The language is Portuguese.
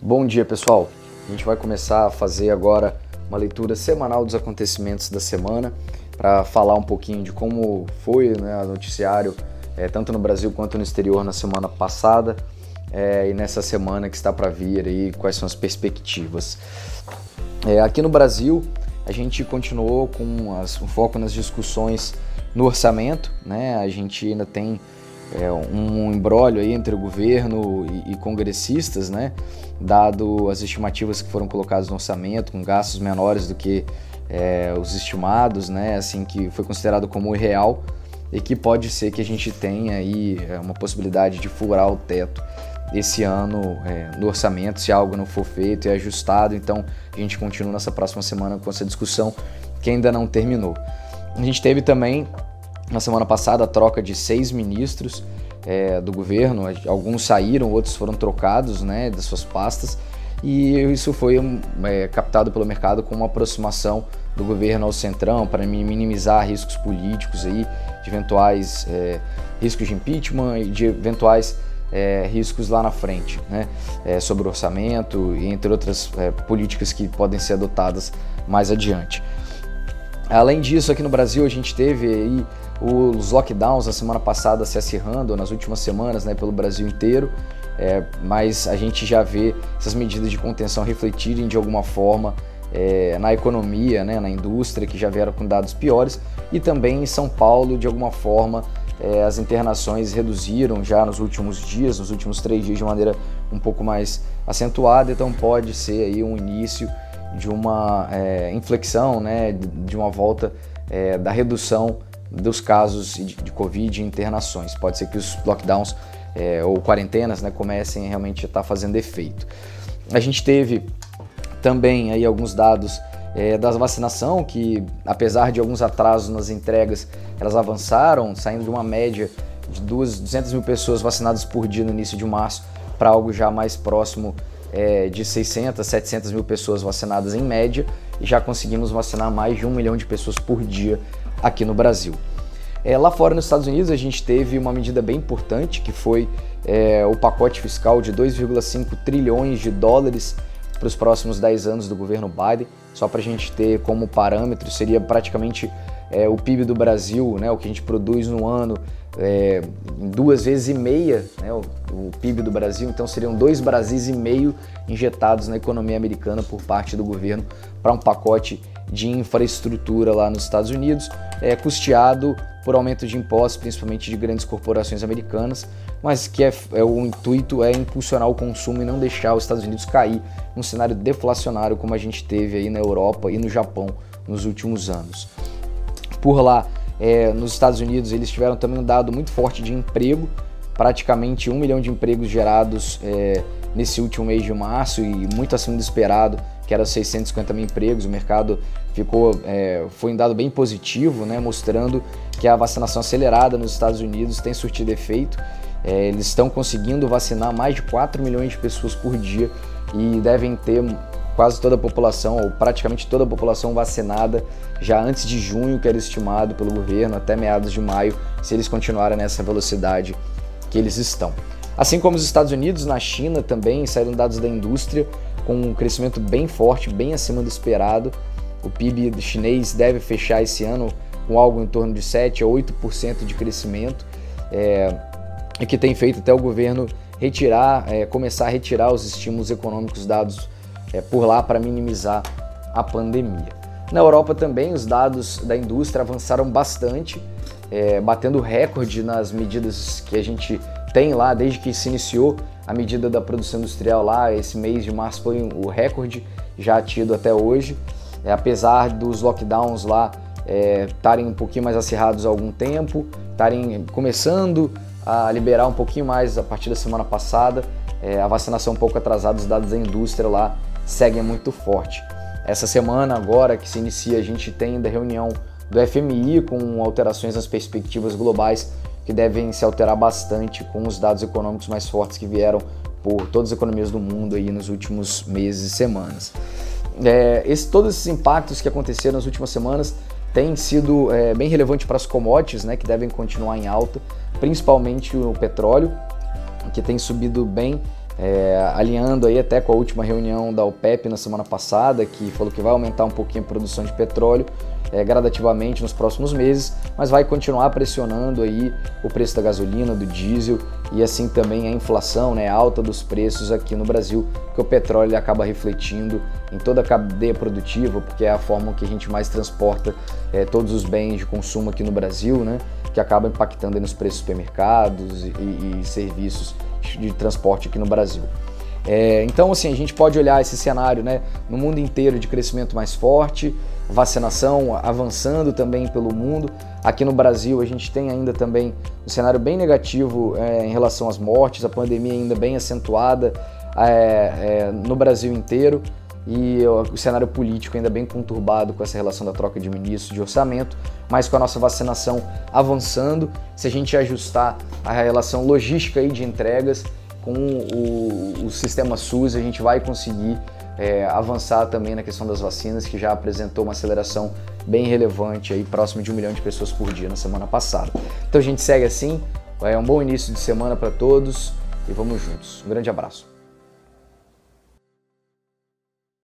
Bom dia, pessoal. A gente vai começar a fazer agora uma leitura semanal dos acontecimentos da semana para falar um pouquinho de como foi né, o noticiário, é, tanto no Brasil quanto no exterior, na semana passada é, e nessa semana que está para vir aí, quais são as perspectivas. É, aqui no Brasil, a gente continuou com as, um foco nas discussões no orçamento, né? A gente ainda tem é, um embrólio aí entre o governo e, e, congressistas, né? Dado as estimativas que foram colocadas no orçamento, com gastos menores do que é, os estimados, né? Assim que foi considerado como irreal e que pode ser que a gente tenha aí é, uma possibilidade de furar o teto esse ano é, no orçamento, se algo não for feito e ajustado. Então a gente continua nessa próxima semana com essa discussão que ainda não terminou. A gente teve também na semana passada a troca de seis ministros é, do governo, alguns saíram, outros foram trocados né, das suas pastas, e isso foi é, captado pelo mercado como uma aproximação do governo ao centrão para minimizar riscos políticos aí, de eventuais é, riscos de impeachment e de eventuais é, riscos lá na frente, né, é, sobre orçamento e entre outras é, políticas que podem ser adotadas mais adiante. Além disso, aqui no Brasil a gente teve aí os lockdowns na semana passada se acirrando, nas últimas semanas, né, pelo Brasil inteiro, é, mas a gente já vê essas medidas de contenção refletirem de alguma forma é, na economia, né, na indústria, que já vieram com dados piores, e também em São Paulo, de alguma forma, é, as internações reduziram já nos últimos dias, nos últimos três dias, de maneira um pouco mais acentuada, então pode ser aí um início de uma é, inflexão, né, de uma volta é, da redução dos casos de, de Covid e internações. Pode ser que os lockdowns é, ou quarentenas né, comecem realmente a estar fazendo efeito. A gente teve também aí alguns dados é, da vacinação, que apesar de alguns atrasos nas entregas, elas avançaram, saindo de uma média de 200 mil pessoas vacinadas por dia no início de março para algo já mais próximo é, de 600, 700 mil pessoas vacinadas em média e já conseguimos vacinar mais de um milhão de pessoas por dia aqui no Brasil. É, lá fora nos Estados Unidos a gente teve uma medida bem importante que foi é, o pacote fiscal de 2,5 trilhões de dólares para os próximos 10 anos do governo Biden. Só para a gente ter como parâmetro, seria praticamente é, o PIB do Brasil, né, o que a gente produz no ano, é, duas vezes e meia né, o, o, PIB do Brasil, então seriam dois Brasis e meio injetados na economia americana por parte do governo para um pacote de infraestrutura lá nos Estados Unidos, é, custeado por aumento de impostos, principalmente de grandes corporações americanas, mas que é, é, o intuito é impulsionar o consumo e não deixar os Estados Unidos cair num cenário deflacionário como a gente teve aí na Europa e no Japão nos últimos anos. Por lá, é, nos Estados Unidos, eles tiveram também um dado muito forte de emprego, praticamente um milhão de empregos gerados é, nesse último mês de março e muito acima do esperado, que era 650 mil empregos. O mercado ficou, é, foi um dado bem positivo, né, mostrando que a vacinação acelerada nos Estados Unidos tem surtido efeito. É, eles estão conseguindo vacinar mais de 4 milhões de pessoas por dia e devem ter quase toda a população, ou praticamente toda a população vacinada já antes de junho, que era estimado pelo governo, até meados de maio, se eles continuarem nessa velocidade que eles estão. Assim como os Estados Unidos, na China também saíram dados da indústria com um crescimento bem forte, bem acima do esperado. O PIB chinês deve fechar esse ano com algo em torno de 7 a 8% de crescimento, é, que tem feito até o governo retirar, é, começar a retirar os estímulos econômicos dados é, por lá para minimizar a pandemia. Na Europa também os dados da indústria avançaram bastante, é, batendo recorde nas medidas que a gente tem lá desde que se iniciou a medida da produção industrial lá. Esse mês de março foi o recorde já tido até hoje, é, apesar dos lockdowns lá estarem é, um pouquinho mais acirrados há algum tempo, estarem começando a liberar um pouquinho mais a partir da semana passada. É, a vacinação um pouco atrasada, os dados da indústria lá seguem muito forte. Essa semana agora que se inicia, a gente tem ainda reunião do FMI com alterações nas perspectivas globais que devem se alterar bastante com os dados econômicos mais fortes que vieram por todas as economias do mundo aí nos últimos meses e semanas. É, esse, todos esses impactos que aconteceram nas últimas semanas têm sido é, bem relevantes para as commodities, né, que devem continuar em alta, principalmente o petróleo, que tem subido bem é, alinhando aí até com a última reunião da OPEP na semana passada, que falou que vai aumentar um pouquinho a produção de petróleo é, gradativamente nos próximos meses, mas vai continuar pressionando aí o preço da gasolina, do diesel e assim também a inflação, né, alta dos preços aqui no Brasil, que o petróleo acaba refletindo em toda a cadeia produtiva, porque é a forma que a gente mais transporta é, todos os bens de consumo aqui no Brasil, né, que acaba impactando nos preços de supermercados e, e serviços de transporte aqui no Brasil. É, então, assim, a gente pode olhar esse cenário né, no mundo inteiro de crescimento mais forte, vacinação avançando também pelo mundo. Aqui no Brasil, a gente tem ainda também um cenário bem negativo é, em relação às mortes, a pandemia ainda bem acentuada é, é no Brasil inteiro e o cenário político ainda bem conturbado com essa relação da troca de ministros, de orçamento, mas com a nossa vacinação avançando, se a gente ajustar a relação logística aí de entregas, com o, o sistema SUS a gente vai conseguir é, avançar também na questão das vacinas, que já apresentou uma aceleração bem relevante, aí, próximo de um milhão de pessoas por dia na semana passada. Então a gente segue assim, é um bom início de semana para todos e vamos juntos. Um grande abraço.